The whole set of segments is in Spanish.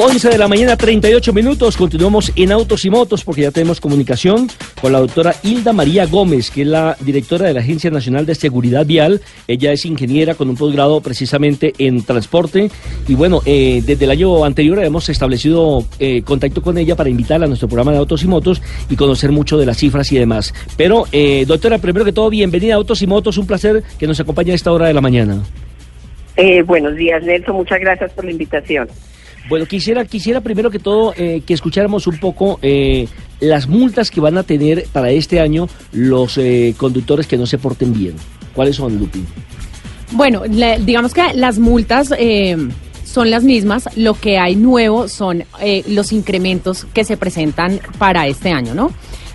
11 de la mañana, 38 minutos. Continuamos en Autos y Motos porque ya tenemos comunicación con la doctora Hilda María Gómez, que es la directora de la Agencia Nacional de Seguridad Vial. Ella es ingeniera con un posgrado precisamente en transporte. Y bueno, eh, desde el año anterior hemos establecido eh, contacto con ella para invitarla a nuestro programa de Autos y Motos y conocer mucho de las cifras y demás. Pero, eh, doctora, primero que todo, bienvenida a Autos y Motos. Un placer que nos acompañe a esta hora de la mañana. Eh, buenos días, Nelson. Muchas gracias por la invitación. Bueno, quisiera, quisiera primero que todo eh, que escucháramos un poco eh, las multas que van a tener para este año los eh, conductores que no se porten bien. ¿Cuáles son, Lupi? Bueno, le- digamos que las multas son las mismas. Lo que hay nuevo son los incrementos que se presentan para este año, ¿no?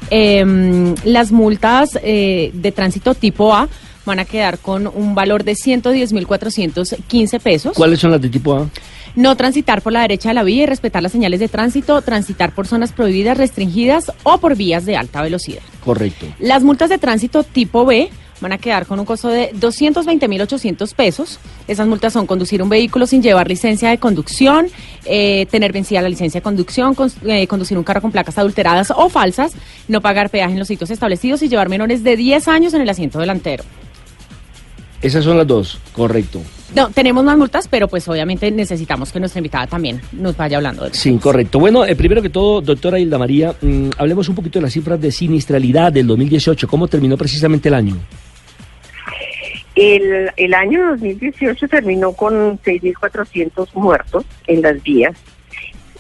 Em, las multas de tránsito tipo A van a quedar con un valor de 110.415 pesos. ¿Cuáles son las de tipo A? No transitar por la derecha de la vía y respetar las señales de tránsito, transitar por zonas prohibidas, restringidas o por vías de alta velocidad. Correcto. Las multas de tránsito tipo B van a quedar con un costo de 220.800 pesos. Esas multas son conducir un vehículo sin llevar licencia de conducción, eh, tener vencida la licencia de conducción, cons- eh, conducir un carro con placas adulteradas o falsas, no pagar peaje en los sitios establecidos y llevar menores de 10 años en el asiento delantero. Esas son las dos, correcto. No, tenemos más multas, pero pues obviamente necesitamos que nuestra invitada también nos vaya hablando de eso. Sí, correcto. Bueno, eh, primero que todo, doctora Hilda María, mm, hablemos un poquito de las cifras de siniestralidad del 2018. ¿Cómo terminó precisamente el año? El, el año 2018 terminó con 6.400 muertos en las vías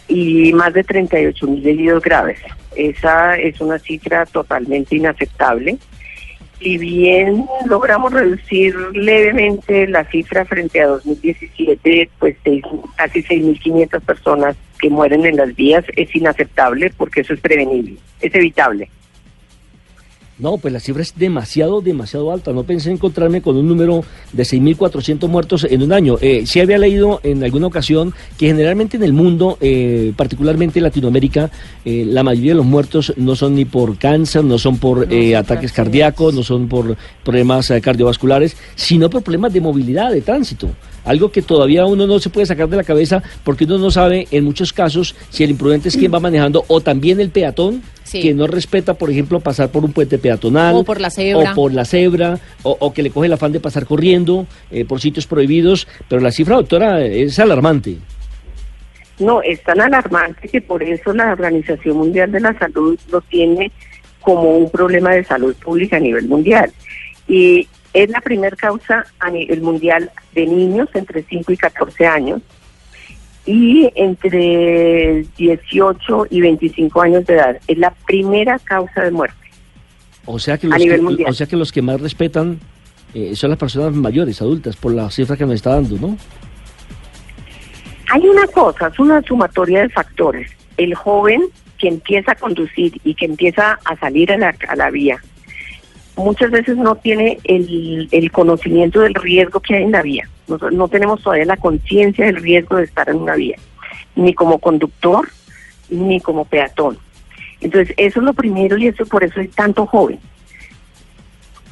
y más de 38.000 heridos graves. Esa es una cifra totalmente inaceptable. Si bien logramos reducir levemente la cifra frente a 2017, pues seis- casi 6.500 personas que mueren en las vías es inaceptable porque eso es prevenible, es evitable. No, pues la cifra es demasiado, demasiado alta. No pensé encontrarme con un número de 6.400 muertos en un año. Eh, sí había leído en alguna ocasión que generalmente en el mundo, eh, particularmente en Latinoamérica, eh, la mayoría de los muertos no son ni por cáncer, no son por No, eh, son ataques cardíacos, no son por problemas eh, cardiovasculares, sino por problemas de movilidad, de tránsito. Algo que todavía uno no se puede sacar de la cabeza porque uno no sabe en muchos casos si el imprudente es quien va manejando o también el peatón Sí. que no respeta, por ejemplo, pasar por un puente peatonal. O por la cebra. O por la cebra, o, o que le coge el afán de pasar corriendo eh, por sitios prohibidos. Pero la cifra, doctora, es alarmante. No, es tan alarmante que por eso la Organización Mundial de la Salud lo tiene como un problema de salud pública a nivel mundial. Y es la primera causa a nivel mundial de niños entre 5 y 14 años y entre 18 y 25 años de edad. Es la primera causa de muerte. O sea que A los, nivel que, mundial. o sea que, los que más respetan eh, son las personas mayores, adultas, por la cifra que nos está dando, ¿no? Hay una cosa, es una sumatoria de factores. El joven que empieza a conducir y que empieza a salir a la, a la vía, muchas veces no tiene el, el conocimiento del riesgo que hay en la vía. No, no tenemos todavía la conciencia del riesgo de estar en una vía, ni como conductor, ni como peatón. Entonces, eso es lo primero y eso por eso es tanto joven.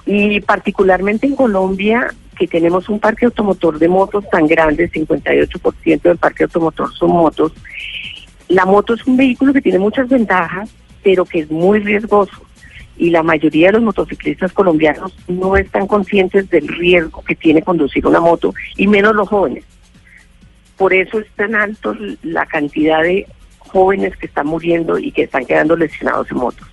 Y particularmente en Colombia, que tenemos un parque automotor de motos tan grande, 58% del parque automotor son motos, la moto es un vehículo que tiene muchas ventajas, pero que es muy riesgoso. Y la mayoría de los motociclistas colombianos no están conscientes del riesgo que tiene conducir una moto, y menos los jóvenes. Por eso es tan alto la cantidad de jóvenes que están muriendo y que están quedando lesionados en motos.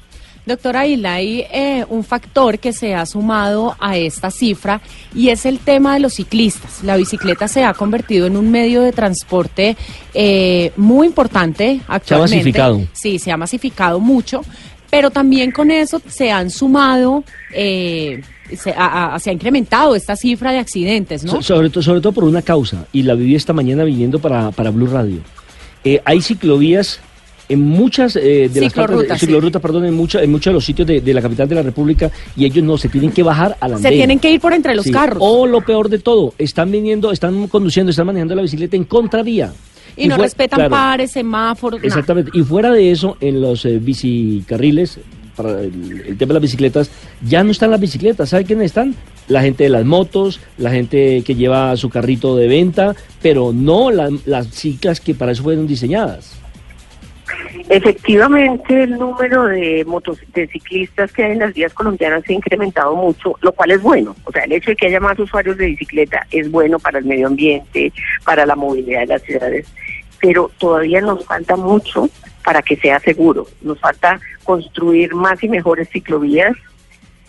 Doctora Hilda, hay eh, un factor que se ha sumado a esta cifra y es el tema de los ciclistas. La bicicleta se ha convertido en un medio de transporte eh, muy importante actualmente. masificado. Sí, se ha masificado mucho. Pero también con eso se han sumado, eh, se, ha, ha- se ha incrementado esta cifra de accidentes, ¿no? So- sobre, todo, sobre todo por una causa, y la viví esta mañana viniendo para, para Blue Radio. Eh, hay ciclovías en muchas eh, de las Ciclorrutas, partes, sí. ciclorrutas, perdón, en, mucha- en muchos de los sitios de, de la capital de la República y ellos no se tienen que bajar al andén. Se tienen que ir por entre los Sí. carros. O lo peor de todo, están viniendo, están conduciendo, están manejando la bicicleta en contravía. Y no respetan claro, pares, semáforos, nada. Exactamente. Y fuera de eso, en los eh, bicicarriles, para el, el tema de las bicicletas, ya no están las bicicletas. ¿Sabe quiénes están? La gente de las motos, la gente que lleva su carrito de venta, pero no la- las ciclas que para eso fueron diseñadas. Efectivamente, el número de de ciclistas que hay en las vías colombianas se ha incrementado mucho, lo cual es bueno. O sea, el hecho de que haya más usuarios de bicicleta es bueno para el medio ambiente, para la movilidad de las ciudades, pero todavía nos falta mucho para que sea seguro. Nos falta construir más y mejores ciclovías,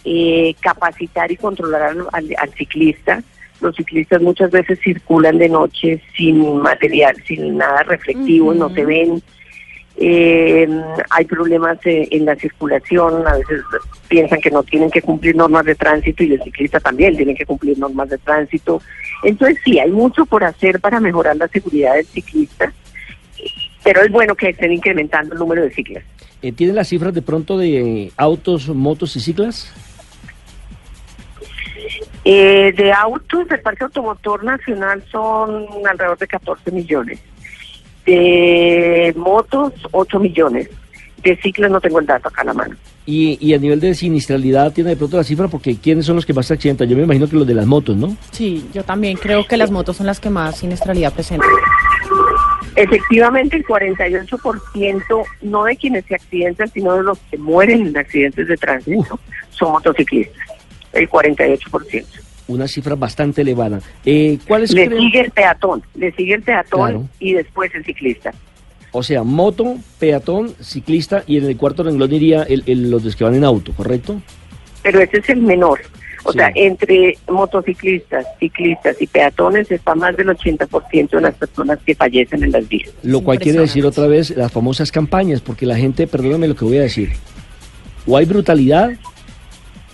eh, capacitar y controlar al, al- al ciclista. Los ciclistas muchas veces circulan de noche sin material, sin nada reflectivo, no se ven. Eh, hay problemas eh, en la circulación, a veces piensan que no tienen que cumplir normas de tránsito y el ciclista también tiene que cumplir normas de tránsito. Entonces sí, hay mucho por hacer para mejorar la seguridad del ciclista, pero es bueno que estén incrementando el número de ciclas. Eh, ¿Tienen las cifras de pronto de autos, motos y ciclas? Eh, de autos del Parque Automotor Nacional son alrededor de 14 millones. De motos, 8 millones. De ciclos no tengo el dato acá a la mano. Y, y a nivel de sinistralidad, ¿tiene de pronto la cifra? Porque ¿quiénes son los que más se accidentan? Yo me imagino que los de las motos, ¿no? Sí, yo también creo que las motos son las que más siniestralidad presentan. Efectivamente, el 48% no de quienes se accidentan, sino de los que mueren en accidentes de tránsito, son motociclistas. El 48%. Una cifra bastante elevada. Eh, ¿Cuáles Le creen- sigue el peatón, le sigue el peatón Claro. y después el ciclista. O sea, moto, peatón, ciclista y en el cuarto renglón iría el- el- los que van en auto, ¿correcto? pero ese es el menor. O Sí. sea, entre motociclistas, ciclistas y peatones está más del 80% de las personas que fallecen en las vías. Lo cual quiere decir otra vez las famosas campañas, porque la gente, perdóname lo que voy a decir, o hay brutalidad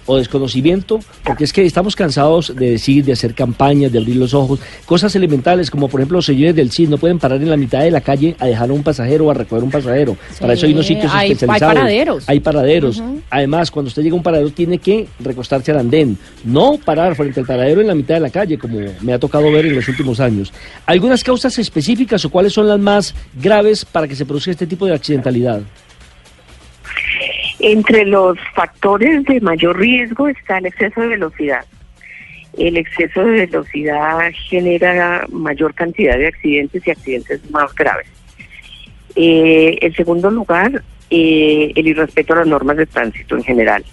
o desconocimiento, porque es que estamos cansados de decir, de hacer campañas, de abrir los ojos, cosas elementales como por ejemplo los señores del CID no pueden parar en la mitad de la calle a dejar a un pasajero o a recoger un pasajero. Sí, Para eso hay unos sitios hay- hay especializados. paraderos. Hay paraderos. Además, cuando usted llega a un paradero tiene que recostarse al andén, no parar frente al paradero en la mitad de la calle, como me ha tocado ver en los últimos años. ¿Algunas causas específicas o cuáles son las más graves para que se produzca este tipo de accidentalidad? Entre los factores de mayor riesgo está el exceso de velocidad. El exceso de velocidad genera mayor cantidad de accidentes y accidentes más graves. Eh, en segundo lugar, eh, el irrespeto a las normas de tránsito en general.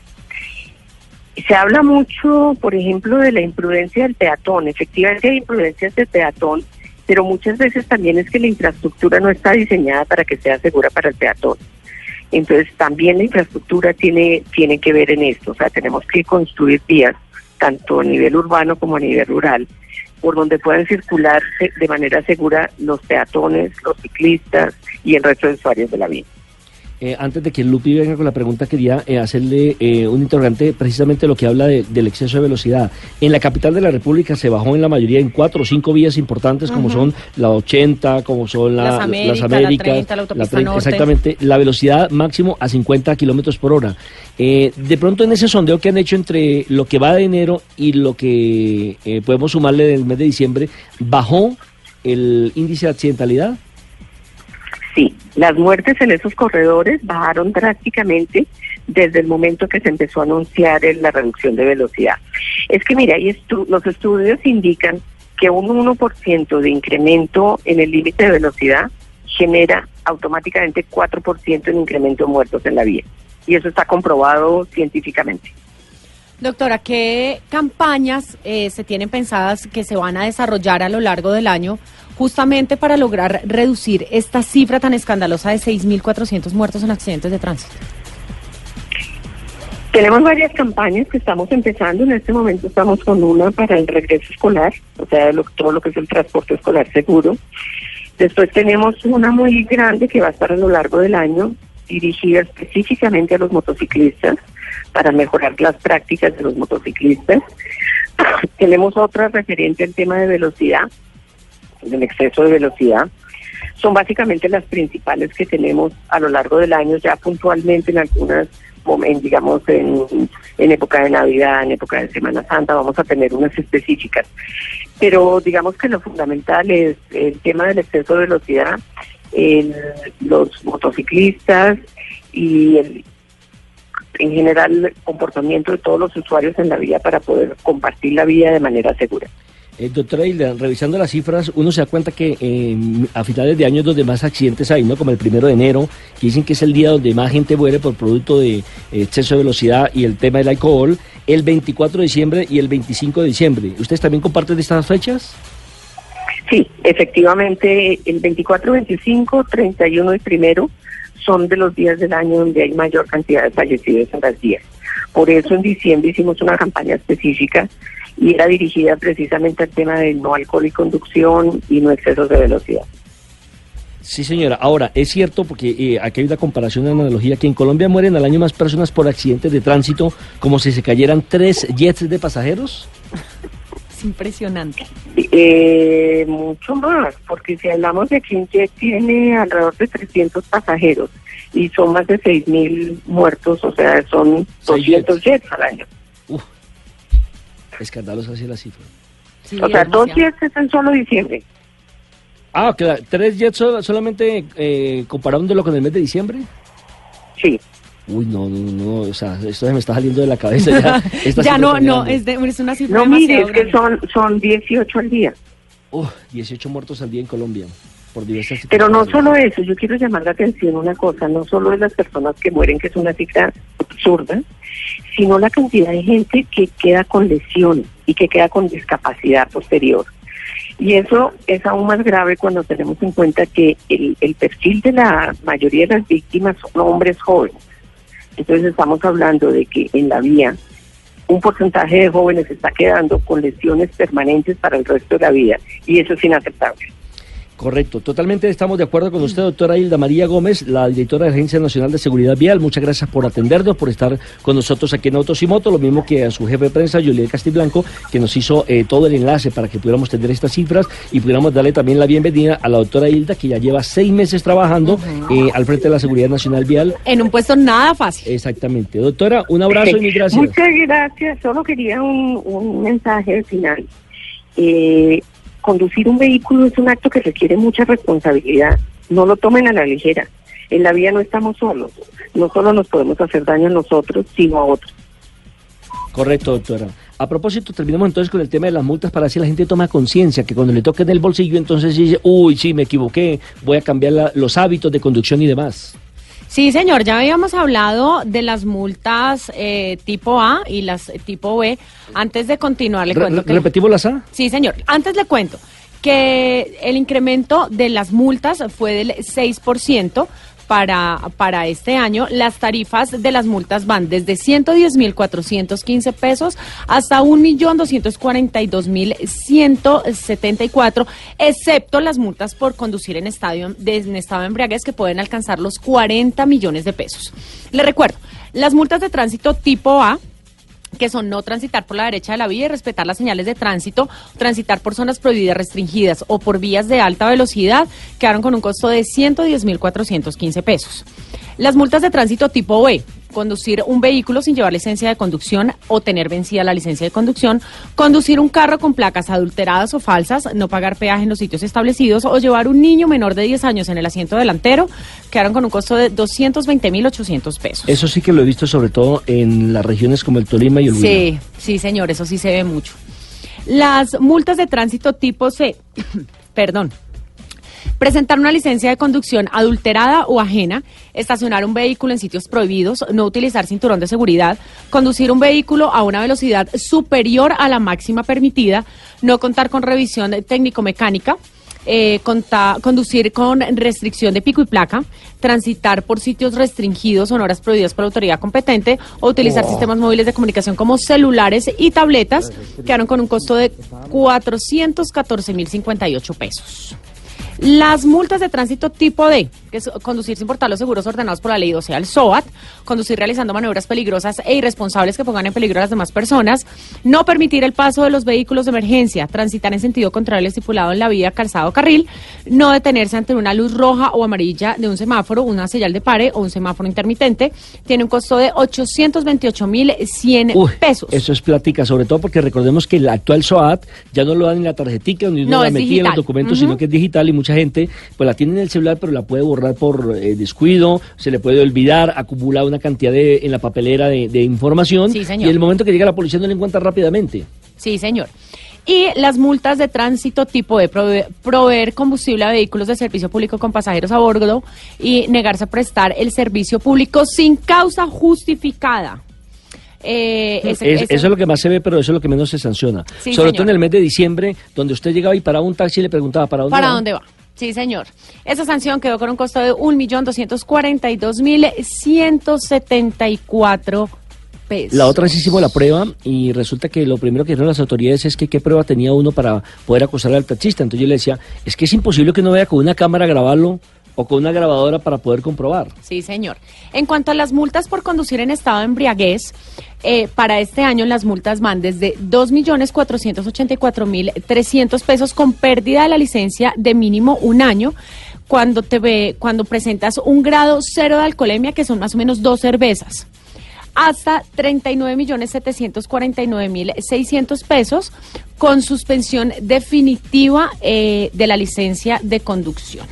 Se habla mucho, por ejemplo, de la imprudencia del peatón. Efectivamente hay imprudencias del peatón, pero muchas veces también es que la infraestructura no está diseñada para que sea segura para el peatón. Entonces también la infraestructura tiene, tiene que ver en esto. O sea, tenemos que construir vías, tanto a nivel urbano como a nivel rural, por donde puedan circular de manera segura los peatones, los ciclistas y el resto de usuarios de la vía. Eh, antes de que Lupi venga con la pregunta, quería eh, hacerle eh, un interrogante precisamente lo que habla de- del exceso de velocidad. En la capital de la República se bajó en la mayoría en cuatro o cinco vías importantes, como son la 80, como son la- Las Américas, la Américas, 30, la autopista norte. Exactamente, la velocidad máximo a 50 kilómetros por hora. Eh, de pronto, en ese sondeo que han hecho entre lo que va de enero y lo que podemos sumarle del mes de diciembre, ¿bajó el índice de accidentalidad? Sí, las muertes en esos corredores bajaron drásticamente desde el momento que se empezó a anunciar la reducción de velocidad. Es que mira, estu- los estudios indican que un 1% de incremento en el límite de velocidad genera automáticamente 4% en incremento de muertos en la vía. Y eso está comprobado científicamente. Doctora, ¿qué campañas eh, se tienen pensadas que se van a desarrollar a lo largo del año justamente para lograr reducir esta cifra tan escandalosa de 6.400 muertos en accidentes de tránsito? Tenemos varias campañas que estamos empezando. En este momento estamos con una para el regreso escolar, o sea, todo lo que es el transporte escolar seguro. Después tenemos una muy grande que va a estar a lo largo del año dirigida específicamente a los motociclistas para mejorar las prácticas de los motociclistas. Tenemos otra referente al tema de velocidad, del exceso de velocidad. Son básicamente las principales que tenemos a lo largo del año, ya puntualmente en algunas digamos, en, en época de Navidad, en época de Semana Santa, vamos a tener unas específicas. Pero digamos que lo fundamental es el tema del exceso de velocidad, el- los motociclistas y el, en general el comportamiento de todos los usuarios en la vía para poder compartir la vía de manera segura. Eh, doctora Hilda, revisando las cifras, uno se da cuenta que eh, a finales de año es donde más accidentes hay, ¿no? Como el primero de enero, que dicen que es el día donde más gente muere por producto de eh, exceso de velocidad y el tema del alcohol, el 24 de diciembre y el 25 de diciembre. ¿Ustedes también comparten estas fechas? Sí, efectivamente, el 24, 25, 31 y primero son de los días del año donde hay mayor cantidad de fallecidos en las vías. Por eso en diciembre hicimos una campaña específica y era dirigida precisamente al tema del no alcohol y conducción y no excesos de velocidad. Sí, señora. Ahora, es cierto, porque eh, aquí hay una comparación, una analogía, que en Colombia mueren al año más personas por accidentes de tránsito como si se cayeran tres jets de pasajeros. Es impresionante. Eh, mucho más, porque si hablamos de que un jet tiene alrededor de 300 pasajeros y son más de 6.000 muertos, o sea, son Seis 200 jets. jets al año. Uf, escandalosa así la cifra. Sí, o sea, es dos jets es en solo diciembre. Ah, claro, tres jets sol- solamente eh, comparándolo con el mes de diciembre. Sí. Uy, no, no, no, o sea, esto se me está saliendo de la cabeza ya. No, no, es, de- es una cifra No, mire, es que son, son 18 al día. Uf, 18 muertos al día en Colombia por diversas Pero no solo eso, yo quiero llamar la atención una cosa, no solo es las personas que mueren, que es una cifra absurda, sino la cantidad de gente que queda con lesión y que queda con discapacidad posterior. Y eso es aún más grave cuando tenemos en cuenta que el, el perfil de la mayoría de las víctimas son hombres jóvenes. Entonces estamos hablando de que en la vía un porcentaje de jóvenes está quedando con lesiones permanentes para el resto de la vida y eso es inaceptable. Correcto, totalmente estamos de acuerdo con usted, doctora Hilda María Gómez, la directora de la Agencia Nacional de Seguridad Vial. Muchas gracias por atendernos, por estar con nosotros aquí en Autos y Motos, lo mismo que a su jefe de prensa, Julián Castiblanco, que nos hizo eh, todo el enlace para que pudiéramos tener estas cifras y pudiéramos darle también la bienvenida a la doctora Hilda, que ya lleva seis meses trabajando eh, al frente de la Seguridad Nacional Vial. En un puesto nada fácil. Exactamente. Doctora, un abrazo y mil gracias. Muchas gracias. Solo quería un, un mensaje final. Eh, conducir un vehículo es un acto que requiere mucha responsabilidad. No lo tomen a la ligera. En la vía no estamos solos. No solo nos podemos hacer daño a nosotros, sino a otros. Correcto, doctora. A propósito, terminamos entonces con el tema de las multas para así la gente toma conciencia, que cuando le toquen el bolsillo, entonces dice, uy, sí, me equivoqué, voy a cambiar la- los hábitos de conducción y demás. Sí, señor, ya habíamos hablado de las multas eh, tipo A y las eh, tipo B. Antes de continuar, le Re- cuento que... ¿Repetimos las A? Sí, señor. Antes le cuento que el incremento de las multas fue del 6% para, para este año. Las tarifas de las multas van desde 110.415 pesos hasta 1.242.174, excepto las multas por conducir en, estadio, en estado de embriaguez que pueden alcanzar los 40 millones de pesos. Le recuerdo, las multas de tránsito tipo A que son no transitar por la derecha de la vía y respetar las señales de tránsito, transitar por zonas prohibidas, restringidas o por vías de alta velocidad, quedaron con un costo de 110.415 pesos. Las multas de tránsito tipo B, conducir un vehículo sin llevar licencia de conducción o tener vencida la licencia de conducción, conducir un carro con placas adulteradas o falsas, no pagar peaje en los sitios establecidos o llevar un niño menor de 10 años en el asiento delantero, quedaron con un costo de 220.800 pesos. Eso sí que lo he visto sobre todo en las regiones como el Tolima y el. Sí, sí, señor, eso sí se ve mucho. Las multas de tránsito tipo C, perdón. Presentar una licencia de conducción adulterada o ajena, estacionar un vehículo en sitios prohibidos, no utilizar cinturón de seguridad, conducir un vehículo a una velocidad superior a la máxima permitida, no contar con revisión técnico-mecánica, eh, conta- conducir con restricción de pico y placa, transitar por sitios restringidos o en horas prohibidas por la autoridad competente o utilizar sistemas móviles de comunicación como celulares y tabletas, quedaron con un costo de 414.058 pesos. Las multas de tránsito tipo D, que es conducir sin portar los seguros ordenados por la ley, o sea, el SOAT, conducir realizando maniobras peligrosas e irresponsables que pongan en peligro a las demás personas, no permitir el paso de los vehículos de emergencia, transitar en sentido contrario al estipulado en la vía calzado o carril, no detenerse ante una luz roja o amarilla de un semáforo, una señal de pare o un semáforo intermitente, tiene un costo de 828.100 Uy, pesos. Eso es plática, sobre todo porque recordemos que el actual SOAT ya no lo dan en la tarjetita uno No, la es metía en los documentos, sino que es digital y mucha gente pues la tiene en el celular pero la puede borrar por eh, descuido, se le puede olvidar, acumula una cantidad de, en la papelera de, de información Sí, señor. y en el momento que llega la policía no la encuentra rápidamente. Sí, señor. Y las multas de tránsito tipo de prove- proveer combustible a vehículos de servicio público con pasajeros a bordo y negarse a prestar el servicio público sin causa justificada. Eh, ese- Es- ese- Eso es lo que más se ve, pero eso es lo que menos se sanciona. Sí, Sobre señor. todo en el mes de diciembre, donde usted llegaba y paraba un taxi y le preguntaba, ¿para dónde ¿Para va? dónde va? Sí, señor. Esa sanción quedó con un costo de 1.242.174 pesos. La otra vez hicimos la prueba y resulta que lo primero que dijeron las autoridades es que qué prueba tenía uno para poder acosar al taxista. Entonces yo le decía, es que es imposible que uno vaya con una cámara a grabarlo o con una grabadora para poder comprobar. Sí, señor. En cuanto a las multas por conducir en estado de embriaguez, eh, para este año las multas van desde 2.484.300 pesos con pérdida de la licencia de mínimo un año cuando te ve, cuando presentas un grado cero de alcoholemia, que son más o menos dos cervezas hasta 39.749.600 pesos con suspensión definitiva eh, de la licencia de conducción.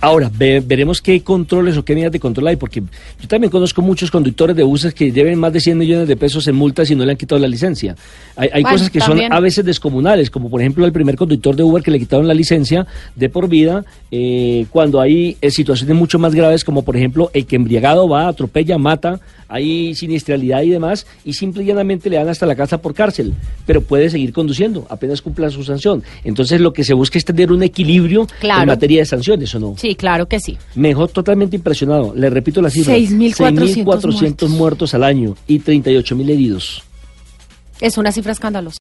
Ahora, ve- veremos qué controles o qué medidas de control hay, porque yo también conozco muchos conductores de buses que deben más de 100 millones de pesos en multas y no le han quitado la licencia. Hay, hay Bueno, cosas que también. son a veces descomunales, como por ejemplo el primer conductor de Uber que le quitaron la licencia de por vida, eh, cuando hay eh, situaciones mucho más graves, como por ejemplo el que embriagado va, atropella, mata, hay siniestralidad y demás, y simple y llanamente le dan hasta la casa por cárcel, pero puede seguir conduciendo, apenas cumpla su sanción. Entonces lo que se busca es tener un equilibrio Claro. en materia de sanciones, ¿o no? Sí, claro que sí. Mejor totalmente impresionado. Le repito la cifra. 6.400 6.400 muertos al año y 38.000 heridos. Es una cifra escandalosa.